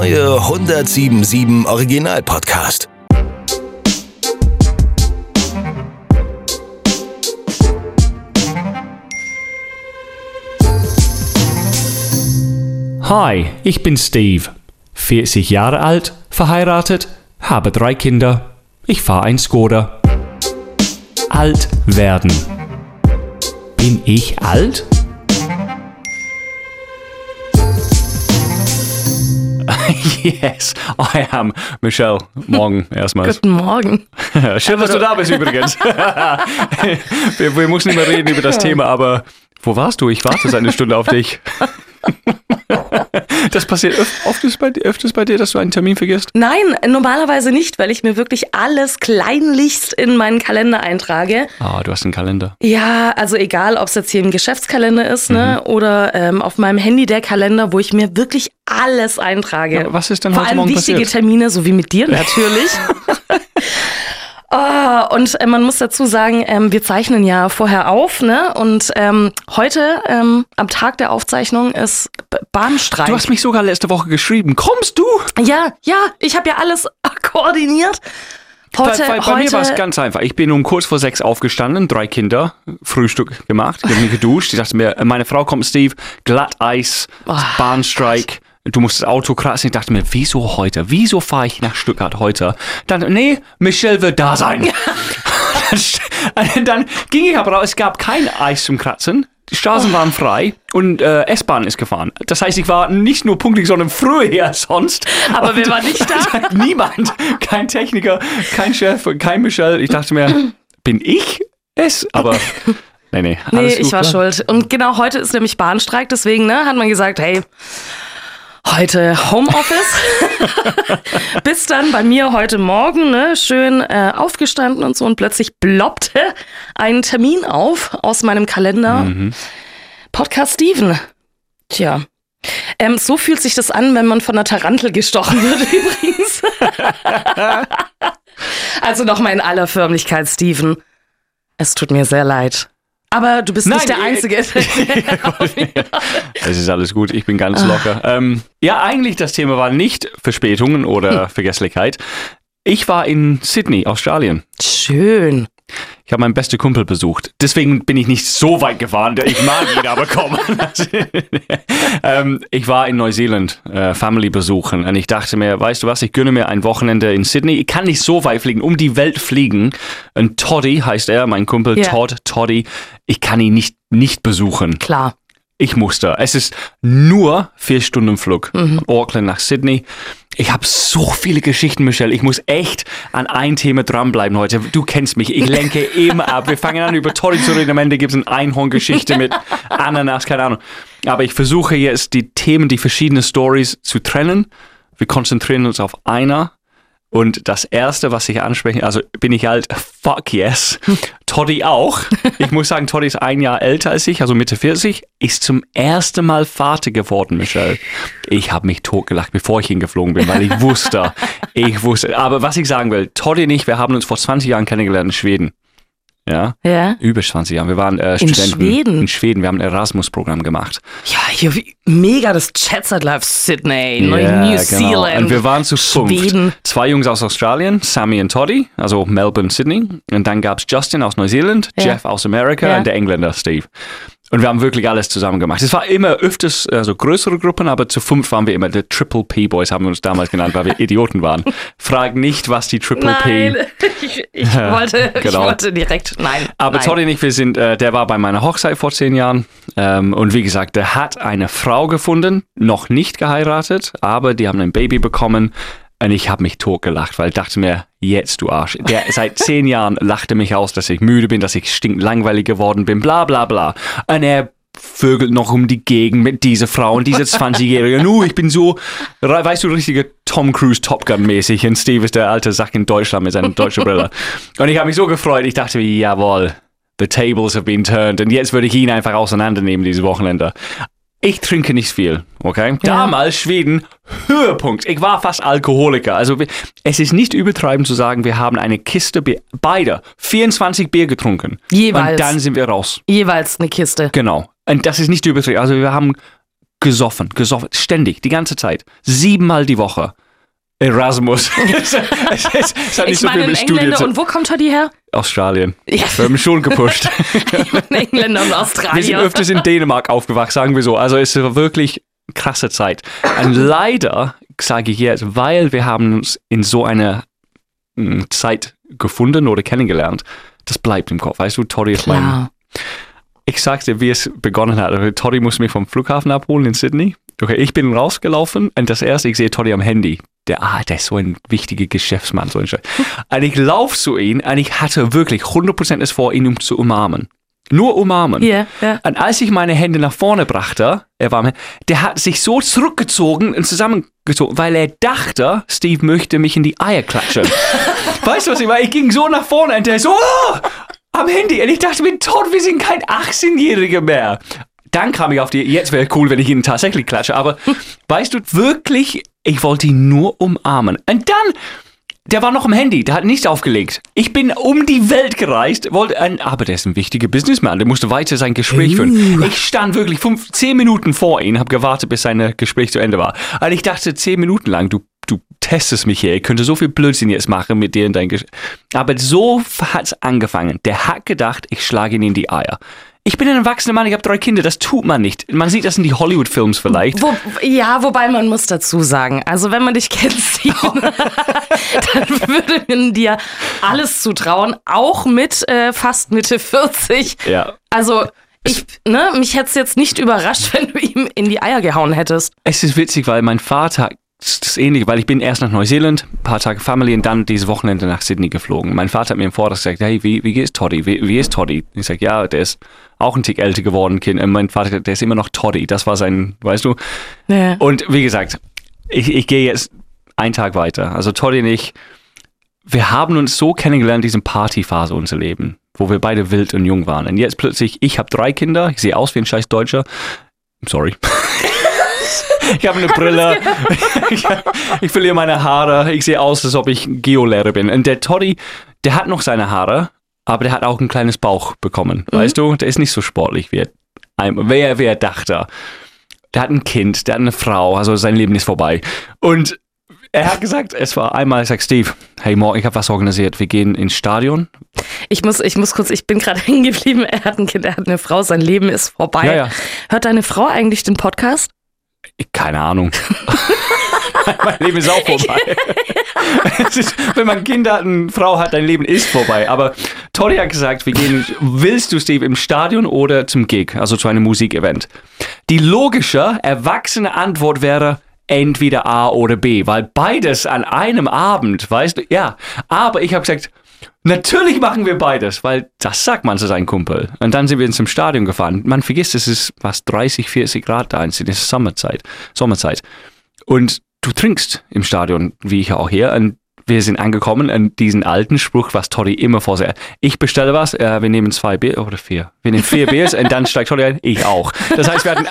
neue 1077 Original Podcast. Hi, ich bin Steve. 40 Jahre alt, verheiratet, habe drei Kinder. Ich fahre ein Skoda. Alt werden. Bin ich alt? yes, I am. Michelle, morgen erstmal. Guten Morgen. Schön, dass du da bist übrigens. wir, wir müssen nicht mehr reden über das Thema, aber wo warst du? Ich warte seit einer Stunde auf dich. Das passiert öf öfters, bei, öfters bei dir, dass du einen Termin vergisst? Nein, normalerweise nicht, weil ich mir wirklich alles kleinlichst in meinen Kalender eintrage. Ah, du hast einen Kalender. Ja, also egal, ob es jetzt hier im Geschäftskalender ist ne, oder ähm, auf meinem Handy der Kalender, wo ich mir wirklich alles eintrage. Ja, was ist denn Vor heute allem Morgen wichtige passiert? Termine, so wie mit dir natürlich. Oh, und äh, man muss dazu sagen, ähm, wir zeichnen ja vorher auf, ne? Und ähm, heute, ähm, am Tag der Aufzeichnung, ist B Bahnstreik. Du hast mich sogar letzte Woche geschrieben. Kommst du? Ja, ja, ich habe ja alles koordiniert. Heute, bei, bei, bei heute, mir war es ganz einfach. Ich bin um kurz vor sechs aufgestanden, drei Kinder, Frühstück gemacht, ich habe mich geduscht. Ich dachte mir, meine Frau kommt, Steve, Glatteis, Bahnstreik. Du musst das Auto kratzen. Ich dachte mir, wieso heute? Wieso fahre ich nach Stuttgart heute? Dann, nee, Michelle wird da sein. dann, dann ging ich aber raus. Es gab kein Eis zum Kratzen. Die Straßen waren frei und äh, S-Bahn ist gefahren. Das heißt, ich war nicht nur pünktlich, sondern früher sonst. Aber wer Und- war nicht da? Niemand. Kein Techniker, kein Chef, kein Michelle. Ich dachte mir, bin ich es? Aber nee, nee. Nee, alles ich gut, war ne? schuld. Und genau heute ist nämlich Bahnstreik, deswegen ne, hat man gesagt, hey, heute Homeoffice. Bis dann bei mir heute Morgen, ne, schön äh, aufgestanden und so und plötzlich ploppte ein Termin auf aus meinem Kalender. Mhm. Podcast Steven. Tja. Ähm, so fühlt sich das an, wenn man von einer Tarantel gestochen wird, übrigens. also nochmal in aller Förmlichkeit, Steven. Es tut mir sehr leid. Aber du bist nicht Nein, der äh, Einzige. Es ist alles gut, ich bin ganz locker. Ähm, ja, eigentlich das Thema war nicht Verspätungen oder Vergesslichkeit. Ich war in Sydney, Australien. Schön. Ich habe meinen besten Kumpel besucht. Deswegen bin ich nicht so weit gefahren. Ich mag ihn aber kommen. ähm, ich war in Neuseeland äh, Family besuchen und ich dachte mir, weißt du was, ich gönne mir ein Wochenende in Sydney. Ich kann nicht so weit fliegen, um die Welt fliegen. Und Toddy heißt er, mein Kumpel Ja. Todd, Toddy. Ich kann ihn nicht, nicht besuchen. Klar. Ich musste. Es ist nur vier Stunden Flug von Auckland nach Sydney. Ich habe so viele Geschichten, Michelle. Ich muss echt an ein Thema dranbleiben heute. Du kennst mich. Ich lenke immer ab. Wir fangen an, über Tori zu reden. Am Ende gibt es eine Einhorngeschichte mit Ananas, keine Ahnung. Aber ich versuche jetzt, die Themen, die verschiedenen Stories zu trennen. Wir konzentrieren uns auf einer. Und das erste, was ich anspreche, also bin ich alt, fuck yes. Toddy auch. Ich muss sagen, Toddy ist ein Jahr älter als ich, also Mitte 40, ist zum ersten Mal Vater geworden, Michelle. Ich habe mich totgelacht, bevor ich hingeflogen bin, weil ich wusste, ich wusste. Aber was ich sagen will, Toddy und ich, wir haben uns vor 20 Jahren kennengelernt in Schweden. Ja, Ja. über 20 Jahren. Wir waren äh, In Studenten Schweden? in Schweden. Wir haben ein Erasmus-Programm gemacht. Ja, hier wie, mega das Chatset Live Sydney, Ja, New genau. Zealand. Und wir waren zu fünft. Schweden. Zwei Jungs aus Australien, Sammy und Toddy, also Melbourne, Sydney. Und dann gab es Justin aus Neuseeland, Ja. Jeff aus Amerika Ja. und der Engländer Steve. Und wir haben wirklich alles zusammen gemacht. Es war immer öfters also größere Gruppen, aber zu fünf waren wir immer die Triple P Boys, haben wir uns damals genannt, weil wir Idioten waren. Frag nicht, was die Triple P. ich, ich, wollte, ich genau. wollte direkt, nein. Aber nein. Und ich, wir sind, äh, der war bei meiner Hochzeit vor zehn Jahren. Ähm, und wie gesagt, der hat eine Frau gefunden, noch nicht geheiratet, aber die haben ein Baby bekommen. Und ich habe mich totgelacht, weil ich dachte mir, jetzt du Arsch. Der seit zehn Jahren lachte mich aus, dass ich müde bin, dass ich stinklangweilig geworden bin, bla bla bla. Und er vögelt noch um die Gegend mit dieser Frau und dieser 20-Jährige. Nu, ich bin so, weißt du, richtige Tom Cruise Top Gun mäßig. Und Steve ist der alte Sack in Deutschland mit seiner deutschen Brille. Und ich habe mich so gefreut. Ich dachte jawohl, the tables have been turned. Und jetzt würde ich ihn einfach auseinandernehmen, dieses Wochenende. Ich trinke nicht viel, okay? Damals Schweden, Höhepunkt. Ich war fast Alkoholiker. Also es ist nicht übertreiben zu sagen, wir haben eine Kiste Bier, beide, 24 Bier getrunken. Jeweils. Und dann sind wir raus. Jeweils eine Kiste. Genau. Und das ist nicht übertrieben. Also wir haben gesoffen, gesoffen, ständig, die ganze Zeit. Siebenmal die Woche. Erasmus. es, es, es hat nicht Ich so viel meine, mit ein Studien Engländer, und wo kommt Toddy her? Australien. Ja. Wir haben schon gepusht. Ein Engländer und Wir sind öfters in Dänemark aufgewacht, sagen wir so. Also es war wirklich krasse Zeit. Und leider sage ich jetzt, weil wir haben uns in so einer mm, Zeit gefunden oder kennengelernt, das bleibt im Kopf. Weißt du, Tori ist mein. Ich dir, wie es begonnen hat. Also, Toddy muss mich vom Flughafen abholen in Sydney. Okay, ich bin rausgelaufen und das erste, ich sehe Toddy am Handy. Der, ah, der ist so ein wichtiger Geschäftsmann, so ein. Und ich laufe zu ihm und ich hatte wirklich 100% es vor, ihn um zu umarmen. Nur umarmen. Ja, ja. Und als ich meine Hände nach vorne brachte, er war, der hat sich so zurückgezogen und zusammengezogen, weil er dachte, Steve möchte mich in die Eier klatschen. weißt du, was ich meine? Ich ging so nach vorne und der so, oh, am Handy. Und ich dachte mir, tot, wir sind kein 18-Jähriger mehr. Dann kam ich auf die, jetzt wäre cool, wenn ich ihn tatsächlich klatsche. Aber weißt du, wirklich, ich wollte ihn nur umarmen. Und dann, der war noch am Handy, der hat nichts aufgelegt. Ich bin um die Welt gereist, wollte ein, aber der ist ein wichtiger Businessman, der musste weiter sein Gespräch führen. Ich stand wirklich fünf, zehn Minuten vor ihm, habe gewartet, bis sein Gespräch zu Ende war. Und ich dachte zehn Minuten lang, du, du testest mich hier, ich könnte so viel Blödsinn jetzt machen mit dir in dein Gespräch. Aber so hat's angefangen. Der hat gedacht, ich schlage ihn in die Eier. Ich bin ein erwachsener Mann, ich habe drei Kinder, das tut man nicht. Man sieht das in die Hollywood-Films vielleicht. Wo, ja, wobei man muss dazu sagen, also wenn man dich kennt, Steven, dann würde man dir alles zutrauen, auch mit äh, fast Mitte 40. Ja. Also ich, ne, mich hätte es jetzt nicht überrascht, wenn du ihm in die Eier gehauen hättest. Es ist witzig, weil mein Vater das ähnliche, weil ich bin erst nach Neuseeland, ein paar Tage Family und dann dieses Wochenende nach Sydney geflogen. Mein Vater hat mir im Vortrag gesagt, hey, wie, wie geht's Toddy? Wie, wie ist Toddy? Ich sag, ja, der ist auch ein Tick älter geworden, Kind. Und mein Vater, der ist immer noch Toddy. Das war sein, weißt du? Ja. Und wie gesagt, ich, ich gehe jetzt einen Tag weiter. Also Toddy und ich, wir haben uns so kennengelernt, in diesem Partyphase unser Leben, wo wir beide wild und jung waren. Und jetzt plötzlich, ich habe drei Kinder, ich sehe aus wie ein scheiß Deutscher. Sorry. ich habe eine Brille, ich, ich verliere meine Haare, ich sehe aus, als ob ich Geolehrer bin. Und der Toddy, der hat noch seine Haare, aber der hat auch ein kleines Bauch bekommen. Weißt du, der ist nicht so sportlich, wie er, wer, wer dachte. Der hat ein Kind, der hat eine Frau, also sein Leben ist vorbei. Und er hat gesagt, es war einmal, ich sag, Steve, hey, morgen, ich habe was organisiert. Wir gehen ins Stadion. Ich muss, ich muss kurz, ich bin gerade hängen geblieben. Er hat ein Kind, er hat eine Frau, sein Leben ist vorbei. Ja, ja. Hört deine Frau eigentlich den Podcast? Keine Ahnung. mein Leben ist auch vorbei. ist, wenn man Kinder hat, eine Frau hat, dein Leben ist vorbei. Aber Tori hat gesagt, wir gehen, willst du, Steve, im Stadion oder zum Gig, also zu einem Musikevent? Die logische, erwachsene Antwort wäre, entweder A oder B, weil beides an einem Abend, weißt du, ja. Aber ich habe gesagt, natürlich machen wir beides, weil das sagt man zu seinem Kumpel. Und dann sind wir zum Stadion gefahren. Man vergisst, es ist was 30, 40 Grad da, es ist Sommerzeit, Sommerzeit. Und du trinkst im Stadion, wie ich auch hier, und wir sind angekommen an diesen alten Spruch, was Toddy immer vorsah. Ich bestelle was, äh, wir nehmen zwei Bier oder vier. Wir nehmen vier Biers und dann steigt Toddy ein, ich auch. Das heißt, wir hatten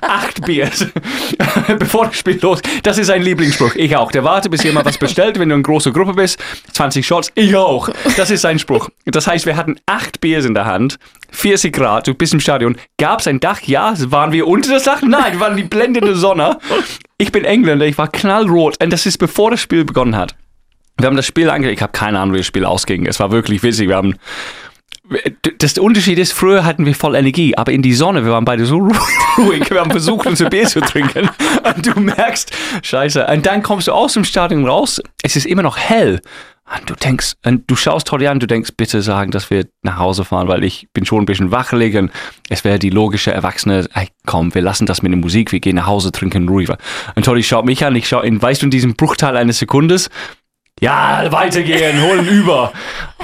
acht Biers, bevor das Spiel los. Das ist sein Lieblingsspruch, ich auch. Der wartet, bis jemand was bestellt, wenn du eine große Gruppe bist, 20 Shots, ich auch. Das ist sein Spruch. Das heißt, wir hatten acht Biers in der Hand, 40 Grad, du bist im Stadion. Gab es ein Dach? Ja. Waren wir unter das Dach? Nein, wir waren die blendende Sonne. Ich bin Engländer, ich war knallrot und das ist bevor das Spiel begonnen hat. Wir haben das Spiel angeschaut. Ich habe keine Ahnung, wie das Spiel ausging. Es war wirklich witzig. Wir haben das Unterschied ist, früher hatten wir voll Energie, aber in die Sonne, wir waren beide so ruhig, wir haben versucht, unser Bier zu trinken und du merkst, scheiße, und dann kommst du aus dem Stadion raus, es ist immer noch hell und du denkst, und du schaust Toddy an, du denkst, bitte sagen, dass wir nach Hause fahren, weil ich bin schon ein bisschen wachelig und es wäre die logische Erwachsene, ey, komm, wir lassen das mit der Musik, wir gehen nach Hause, trinken ruhiger. Und Toddy schaut mich an, ich schaue ihn, weißt du, in diesem Bruchteil eines Sekundes, ja, weitergehen, holen über.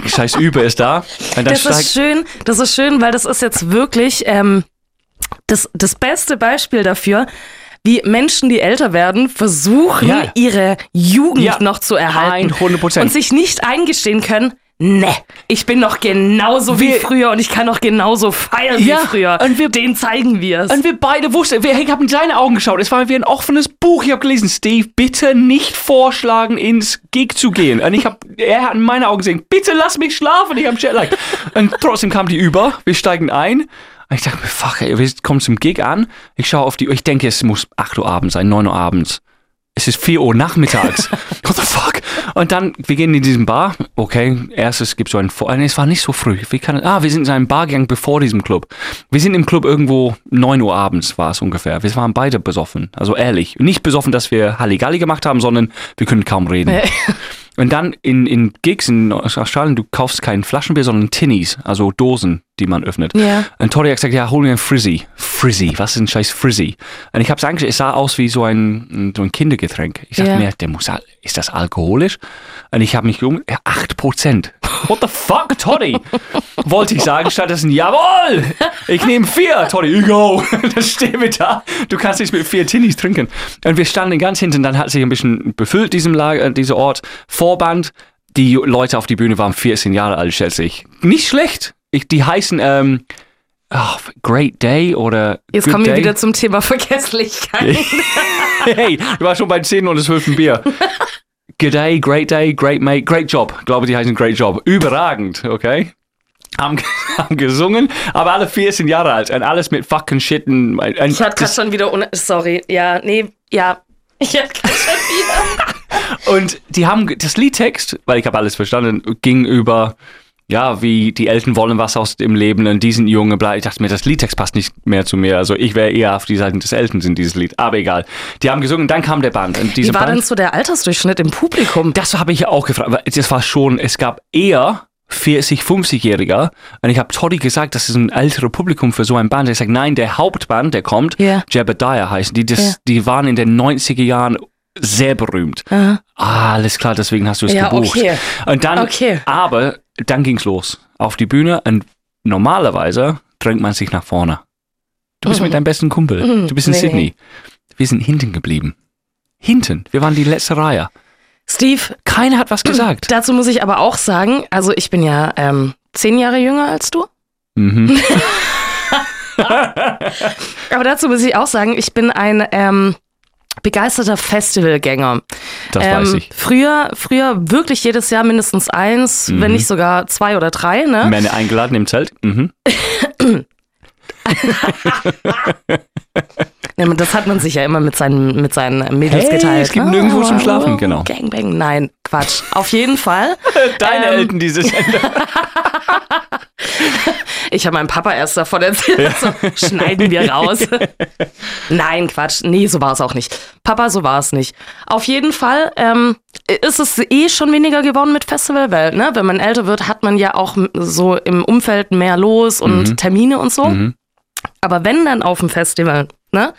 Scheiß über ist da. Das ist schön, das ist schön, weil das ist jetzt wirklich ähm, das, das beste Beispiel dafür, wie Menschen, die älter werden, versuchen, Ja. ihre Jugend Ja, noch zu erhalten. 100%. Und sich nicht eingestehen können, ne, ich bin noch genauso wie Wir- früher und ich kann noch genauso feiern Ja, wie früher. und wir- Den zeigen wir es. Und wir beide wussten, wir, ich habe in seine Augen geschaut, es war wie ein offenes Buch. Ich habe gelesen, Steve, bitte nicht vorschlagen, ins Gig zu gehen. Und ich habe, er hat in meine Augen gesehen, bitte lass mich schlafen, ich habe Jetlag. Und trotzdem kam die über, wir steigen ein. Und ich dachte mir, fuck, ey, wir kommen zum Gig an. Ich schaue auf die Uhr. Ich denke, es muss 8 Uhr abends sein, 9 Uhr abends. Es ist 4 Uhr nachmittags. What the fuck? Und dann, wir gehen in diesen Bar. Okay, erstes gibt so ein Vor. Nee, es war nicht so früh. Wie kann, ah, wir sind in einem Bargang bevor diesem Club. Wir sind im Club irgendwo 9 Uhr abends, war es ungefähr. Wir waren beide besoffen. Also ehrlich. Nicht besoffen, dass wir Halligalli gemacht haben, sondern wir können kaum reden. Und dann in, in Gigs in Australien, du kaufst kein Flaschenbier, sondern Tinnies, also Dosen, die man öffnet. Ja. Und Tori hat gesagt, ja, hol mir ein Frizzy. Frizzy, was ist ein scheiß Frizzy? Und ich habe es angeschaut, es sah aus wie so ein, so ein Kindergetränk. Ich dachte Ja. mir, der muss, ist das alkoholisch? Und ich habe mich um, ja, 8%. What the fuck, Toddy? Wollte ich sagen, stattdessen, jawohl, ich nehme vier, Toddy, go. Dann stehen wir da, du kannst nicht mit vier Tinnies trinken. Und wir standen ganz hinten, dann hat sich ein bisschen befüllt, diesem Lager, äh, dieser Ort. Vorband, die Leute auf die Bühne waren 14 Jahre alt, schätze ich. Nicht schlecht. Ich, die heißen ähm, oh, Great Day oder Jetzt Good kommen wir Day. wieder zum Thema Vergesslichkeit. Hey, du warst schon bei 10 und 12 Bier. Good Day, Great Day, Great Mate, Great Job. Ich glaube, die heißen Great Job. Überragend, okay? Haben, haben gesungen, aber alle 14 Jahre alt und alles mit fucking Shit. Und, und Ich hatte gerade schon wieder, sorry, ja, nee, ja, ich hatte gerade schon wieder. Und die haben das Liedtext, weil ich habe alles verstanden, ging über ja, wie die Eltern wollen was aus dem Leben und die sind junge, bla. Ich dachte mir, das Liedtext passt nicht mehr zu mir. Also ich wäre eher auf die Seite des Eltern in dieses Lied. Aber egal. Die haben gesungen, dann kam der Band. Und diese Wie war Band, denn so der Altersdurchschnitt im Publikum? das habe ich auch gefragt. Das war schon, es gab eher 40, 50-Jähriger. Und ich habe Toddy gesagt, das ist ein älteres Publikum für so ein Band. Er sagt, nein, der Hauptband, der kommt, Ja. Jebediah heißen. Die, das, Ja. die waren in den 90er Jahren sehr berühmt. Aha. Ah, alles klar, deswegen hast du es Ja, gebucht. okay. Und dann, Okay. aber dann ging's los. Auf die Bühne und normalerweise drängt man sich nach vorne. Du bist Mhm. mit deinem besten Kumpel. Mhm. Du bist in Nee, Sydney. Wir sind hinten geblieben. Hinten. Wir waren die letzte Reihe. Steve, Keiner hat was gesagt. dazu muss ich aber auch sagen, also ich bin ja ähm, zehn Jahre jünger als du. Mhm. Aber dazu muss ich auch sagen, ich bin ein ähm, begeisterter Festivalgänger. Das ähm, weiß ich. Früher, früher wirklich jedes Jahr mindestens eins, Mhm. wenn nicht sogar zwei oder drei. Ne? Männer eingeladen im Zelt. Mhm. Ja, Das hat man sich ja immer mit seinen, mit seinen Mädels Hey, geteilt. es gibt ne? nirgendwo zum Schlafen, genau. Gangbang, nein, Quatsch. Auf jeden Fall. Deine Ähm. Eltern, diese Sender. Ich habe meinem Papa erst davon erzählt. So, schneiden wir raus. Nein, Quatsch. Nee, so war es auch nicht. Papa, so war es nicht. Auf jeden Fall ähm, ist es eh schon weniger geworden mit Festivalwelt. Ne? Wenn man älter wird, hat man ja auch so im Umfeld mehr los und Mhm. Termine und so. Mhm. Aber wenn dann auf dem Festival, ne,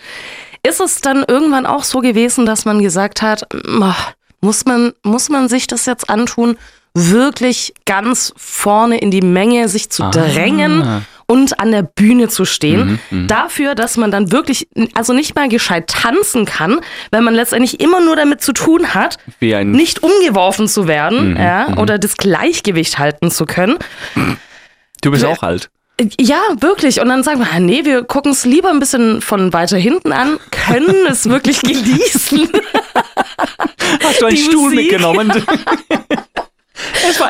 ist es dann irgendwann auch so gewesen, dass man gesagt hat, "Ah, muss man, muss man sich das jetzt antun, wirklich ganz vorne in die Menge sich zu Ah. drängen und an der Bühne zu stehen. Mhm, Dafür, dass man dann wirklich, also nicht mal gescheit tanzen kann, weil man letztendlich immer nur damit zu tun hat, nicht umgeworfen zu werden Mhm, ja, oder das Gleichgewicht halten zu können. Du bist auch alt. Ja, wirklich. Und dann sagen wir, ah, nee, wir gucken es lieber ein bisschen von weiter hinten an, können es wirklich genießen. Hast du einen Die Stuhl Musik. mitgenommen?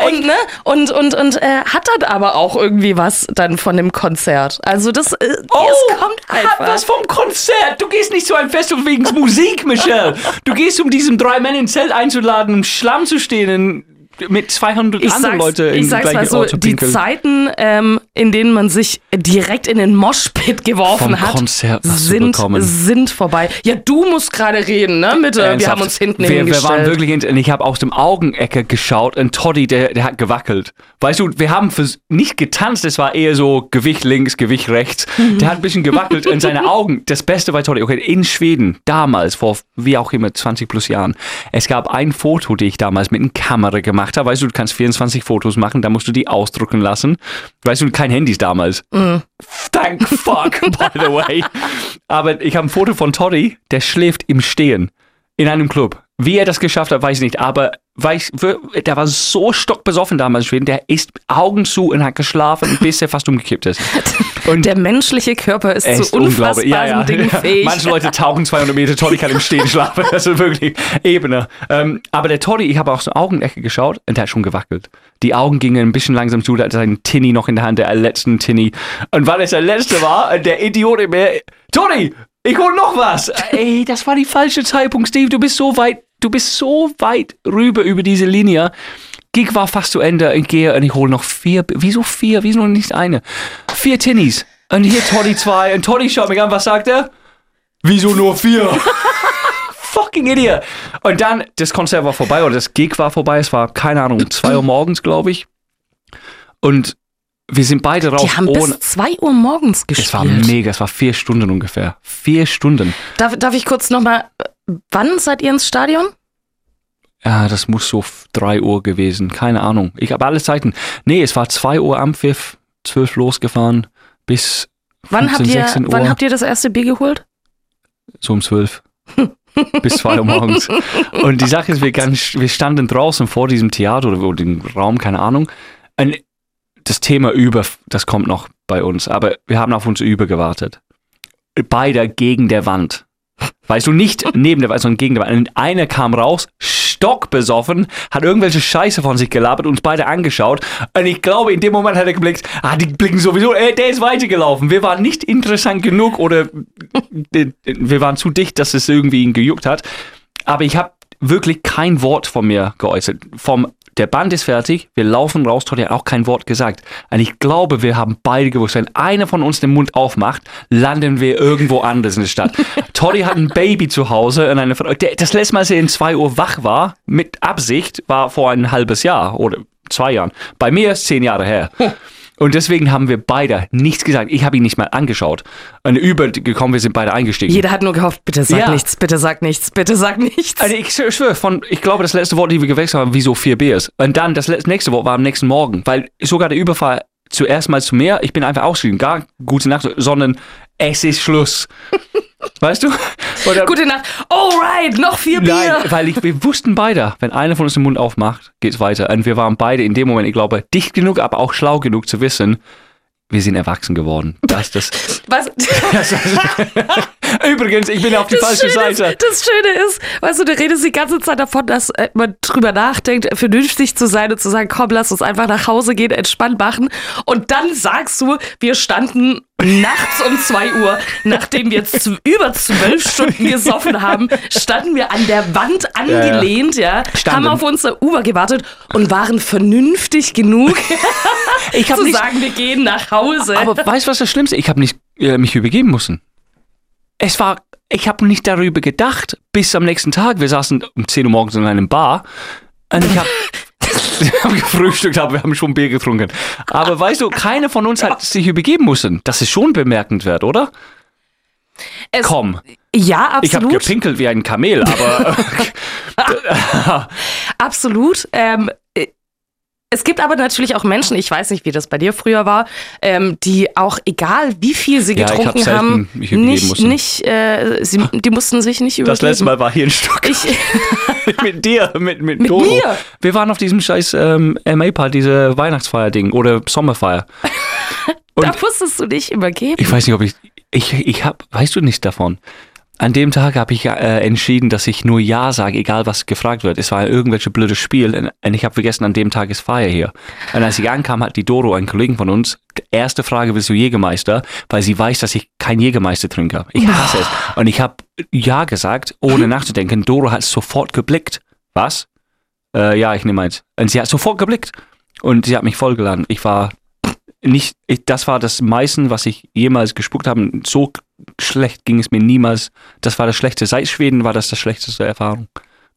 Und, ne? und, und, und äh, hat dann aber auch irgendwie was dann von dem Konzert. Also das, äh, es kommt hat einfach. was vom Konzert. Du gehst nicht zu einem Festival wegen Musik, Michelle. Du gehst, um diesem drei Männer ins Zelt einzuladen, im Schlamm zu stehen und mit 200 ich anderen Leute ich im sag's mal so, die. Zeiten, ähm, in denen man sich direkt in den Moshpit geworfen Vom hat, Konzert sind, sind vorbei. Ja, du musst gerade reden, ne? Bitte, wir Ernsthaft. haben uns hinten wir, wir hingestellt. waren wirklich in, und ich habe aus dem Augenecke geschaut und Toddy, der, der hat gewackelt. Weißt du, wir haben nicht getanzt, es war eher so Gewicht links, Gewicht rechts. Der hat ein bisschen gewackelt und seine Augen, das Beste bei Toddy, okay, in Schweden, damals, vor wie auch immer, 20 plus Jahren, es gab ein Foto, die ich damals mit einer Kamera gemacht habe. Weißt du, du kannst 24 Fotos machen, da musst du die ausdrucken lassen. Weißt du, kein Handys damals. Thank fuck, by the way. Aber ich habe ein Foto von Toddy, der schläft im Stehen in einem Club. Wie er das geschafft hat, weiß ich nicht. Aber weil ich, der war so stockbesoffen damals in Schweden, der ist Augen zu und hat geschlafen, bis er fast umgekippt ist. Und der menschliche Körper ist ist unglaublich. unfassbaren Ja, ja. Dingen fähig. Manche Leute tauchen 200 Meter, Toddy kann im Stehen schlafen. Das ist wirklich Ebene. Ähm, aber der Toddy, ich habe auch so Augenecke geschaut und der hat schon gewackelt. Die Augen gingen ein bisschen langsam zu, der hatte seinen Tinny noch in der Hand, der letzten Tinny. Und weil es der letzte war, der Idiot in mir, Toddy, ich hol noch was. Ey, das war die falsche Zeitpunkt, Steve. Du bist so weit, du bist so weit rüber über diese Linie. Gig war fast zu Ende. Ich gehe und ich hole noch vier. Wieso vier? Wieso nicht eine? Vier Tinnies. Und hier Toddy zwei. Und Toddy schaut mich an, was sagt er? Wieso nur vier? Fucking Idiot. Und dann, das Konzert war vorbei oder das Gig war vorbei. Es war, keine Ahnung, zwei Uhr morgens, glaube ich. Und wir sind beide raus Die haben ohne. bis 2 Uhr morgens Es war gespielt. mega, es war vier Stunden ungefähr. Vier Stunden. Darf, darf ich kurz nochmal, wann seid ihr ins Stadion? Ja, das muss so 3 Uhr gewesen. Keine Ahnung. Ich habe alle Zeiten. Nee, es war 2 Uhr am Pfiff, 12 losgefahren, bis Wann 15, habt, ihr, 16 Uhr. wann habt ihr das erste Bier geholt? so um 12. bis 2 Uhr morgens. Und die Sache ist, wir, ganz, wir standen draußen vor diesem Theater oder dem Raum, keine Ahnung. Und das Thema über, das kommt noch bei uns, aber wir haben auf uns über gewartet. Beide gegen der Wand. Weißt du, nicht neben der Wand, sondern gegen der Wand. Und einer kam raus, stockbesoffen, hat irgendwelche Scheiße von sich gelabert, uns beide angeschaut. Und ich glaube, in dem Moment hat er geblickt, ah, die blicken sowieso, ey, der ist weitergelaufen. Wir waren nicht interessant genug oder wir waren zu dicht, dass es irgendwie ihn gejuckt hat. Aber ich habe wirklich kein Wort von mir geäußert. Vom, der Band ist fertig, wir laufen raus, Todd hat auch kein Wort gesagt. Und ich glaube, wir haben beide gewusst, wenn einer von uns den Mund aufmacht, landen wir irgendwo anders in der Stadt. Toddy hat ein Baby zu Hause und eine Frau. Der, das letzte Mal, als er in zwei Uhr wach war, mit Absicht, war vor ein halbes Jahr oder zwei Jahren. Bei mir ist zehn Jahre her. Und deswegen haben wir beide nichts gesagt. Ich habe ihn nicht mal angeschaut. Und übergekommen, wir sind beide eingestiegen. Jeder hat nur gehofft, bitte sag Ja. nichts, bitte sag nichts, bitte sag nichts. Also ich schwöre, von, ich glaube, das letzte Wort, die wir gewechselt haben, wieso vier Biers. Und dann das letzte, nächste Wort war am nächsten Morgen, weil sogar der Überfall zuerst mal zu mir, ich bin einfach ausgestiegen, gar gute Nacht, sondern es ist Schluss. weißt du? Oder, Gute Nacht. Alright, noch vier Bier. Nein, weil ich, wir wussten beide, wenn einer von uns den Mund aufmacht, geht's weiter. Und wir waren beide in dem Moment, ich glaube, dicht genug, aber auch schlau genug zu wissen, wir sind erwachsen geworden. Das, das, Was, das, Übrigens, ich bin auf die falsche Schöne Seite. ist, das Schöne ist, weißt du, du redest die ganze Zeit davon, dass äh, man drüber nachdenkt, vernünftig zu sein und zu sagen, komm, lass uns einfach nach Hause gehen, entspannt machen. Und dann sagst du, wir standen nachts um zwei Uhr, nachdem wir z- über zwölf Stunden gesoffen haben, standen wir an der Wand angelehnt, ja, Standen. haben auf unser Uber gewartet und waren vernünftig genug, Ich hab zu nicht- sagen, wir gehen nach Hause. Aber weißt du, was das Schlimmste? Ich habe nicht äh, mich übergeben müssen. Es war, ich habe nicht darüber gedacht, bis am nächsten Tag. Wir saßen um 10 Uhr morgens in einem Bar und ich habe wir haben gefrühstückt, aber wir haben schon Bier getrunken. Aber weißt du, keiner von uns hat sich übergeben müssen. Das ist schon bemerkenswert, oder? Es- Komm, ja, ich habe absolut. gepinkelt wie ein Kamel, aber Absolut. Ähm, äh, es gibt aber natürlich auch Menschen, ich weiß nicht, wie das bei dir früher war, ähm, die auch, egal wie viel sie Ja, getrunken selten haben, nicht, nicht äh, sie, die mussten sich nicht übergeben. das letzte Mal war hier ein Stück Ich, mit dir, mit, mit, Mit Doro. mir? Wir waren auf diesem scheiß ähm, MA-Part, diese Weihnachtsfeier-Ding oder Sommerfeier. da musstest du dich übergeben. Ich weiß nicht, ob ich. Ich, ich habe, weißt du nicht davon? An dem Tag habe ich äh, entschieden, dass ich nur Ja sage, egal was gefragt wird. Es war irgendwelches blödes Spiel und- und ich habe vergessen, an dem Tag ist Feier hier. Und als ich ankam, hat die Doro, ein Kollegen von uns, erste Frage, willst du Jägermeister? Weil sie weiß, dass ich kein Jägermeister trinke. Ich hasse es. Und ich habe Ja gesagt, ohne nachzudenken. Doro hat sofort geblickt. Was? Äh, ja, ich nehme eins. Und sie hat sofort geblickt. Und sie hat mich vollgeladen. Ich war nicht, ich, das war das meiste, was ich jemals gespuckt habe. So schlecht ging es mir niemals. Das war das Schlechteste. Seit Schweden war das das schlechteste Erfahrung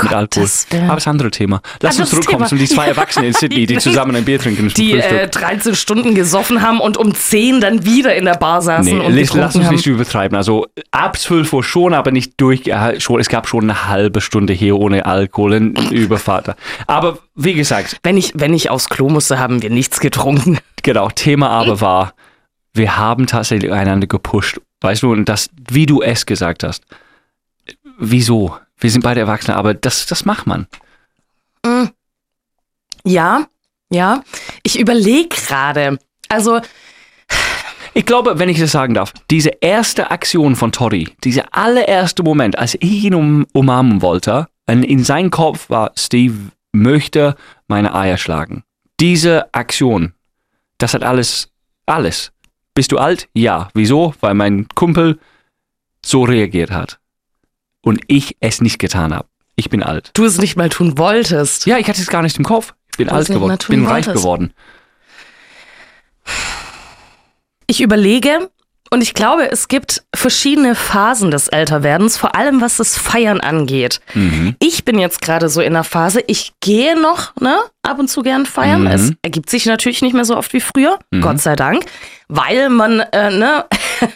mit Alkohol. Aber das anderes Thema. Lass uns zurückkommen zu die zwei Erwachsenen in Sydney, die zusammen ein Bier trinken. die äh, Frühstück. 13 Stunden gesoffen haben und um 10 dann wieder in der Bar saßen Nee, und lass, lass uns haben. nicht übertreiben. Also ab 12 Uhr schon, aber nicht durch. Äh, schon, es gab schon eine halbe Stunde hier ohne Alkohol in Überfahrt. Aber wie gesagt, Wenn ich, wenn ich aufs Klo musste, haben wir nichts getrunken. genau, Thema aber war, wir haben tatsächlich einander gepusht. Weißt du, und das, wie du es gesagt hast. Wieso? Wir sind beide Erwachsene, aber das, das macht man. Ja, ja. Ich überlege gerade. Also, Ich glaube, wenn ich das sagen darf, diese erste Aktion von Tori, dieser allererste Moment, als ich ihn um, umarmen wollte, in seinem Kopf war, Steve möchte meine Eier schlagen. Diese Aktion, das hat alles, alles. Bist du alt? Ja. Wieso? Weil mein Kumpel so reagiert hat. Und ich es nicht getan habe. Ich bin alt. du es nicht mal tun wolltest. Ja, ich hatte es gar nicht im Kopf. Ich bin Du alt geworden. Ich bin reich wolltest. geworden. Ich überlege und ich glaube, es gibt verschiedene Phasen des Älterwerdens, vor allem was das Feiern angeht. Mhm. Ich bin jetzt gerade so in der Phase, ich gehe noch ne, ab und zu gern feiern. Mhm. Es ergibt sich natürlich nicht mehr so oft wie früher, Gott sei Dank, weil man äh, ne,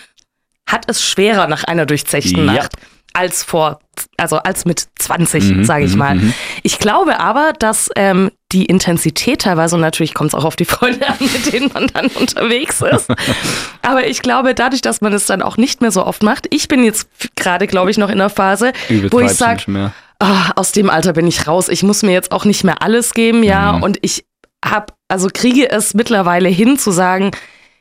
hat es schwerer nach einer durchzechten Ja. Nacht als vor, also als mit 20, Mhm, sage ich mhm, mal. mhm. Ich glaube aber, dass ähm, die Intensität teilweise, und natürlich kommt es auch auf die Freunde an, mit denen man dann unterwegs ist. aber ich glaube, dadurch, dass man es dann auch nicht mehr so oft macht, ich bin jetzt gerade, glaube ich, noch in der Phase, wo ich sage, mehr. ah, aus dem Alter bin ich raus. Ich muss mir jetzt auch nicht mehr alles geben, ja. Mhm. Und ich hab, also kriege es mittlerweile hin zu sagen,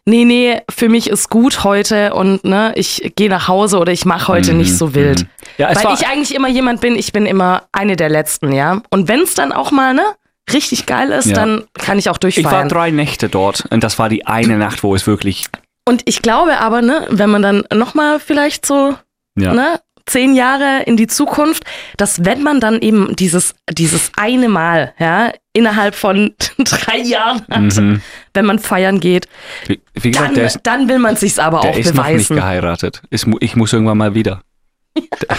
nee, nee, für mich ist gut heute und ne, ich gehe nach Hause oder ich mache heute Mhm, nicht so wild. mhm. Ja, Weil ich eigentlich immer jemand bin, ich bin immer eine der Letzten, ja. Und wenn es dann auch mal, ne, richtig geil ist, Ja. dann kann ich auch Ich war drei Nächte dort und das war die eine Nacht, wo es wirklich. und ich glaube aber, ne, wenn man dann nochmal vielleicht so Ja. ne, zehn Jahre in die Zukunft, dass wenn man dann eben dieses, dieses eine Mal, ja, innerhalb von drei Jahren hat, Mhm wenn man feiern geht. Wie, wie gesagt, dann, ist, dann, will man sich's aber auch beweisen. Ich bin nicht geheiratet. Ich muss irgendwann mal wieder. Ja.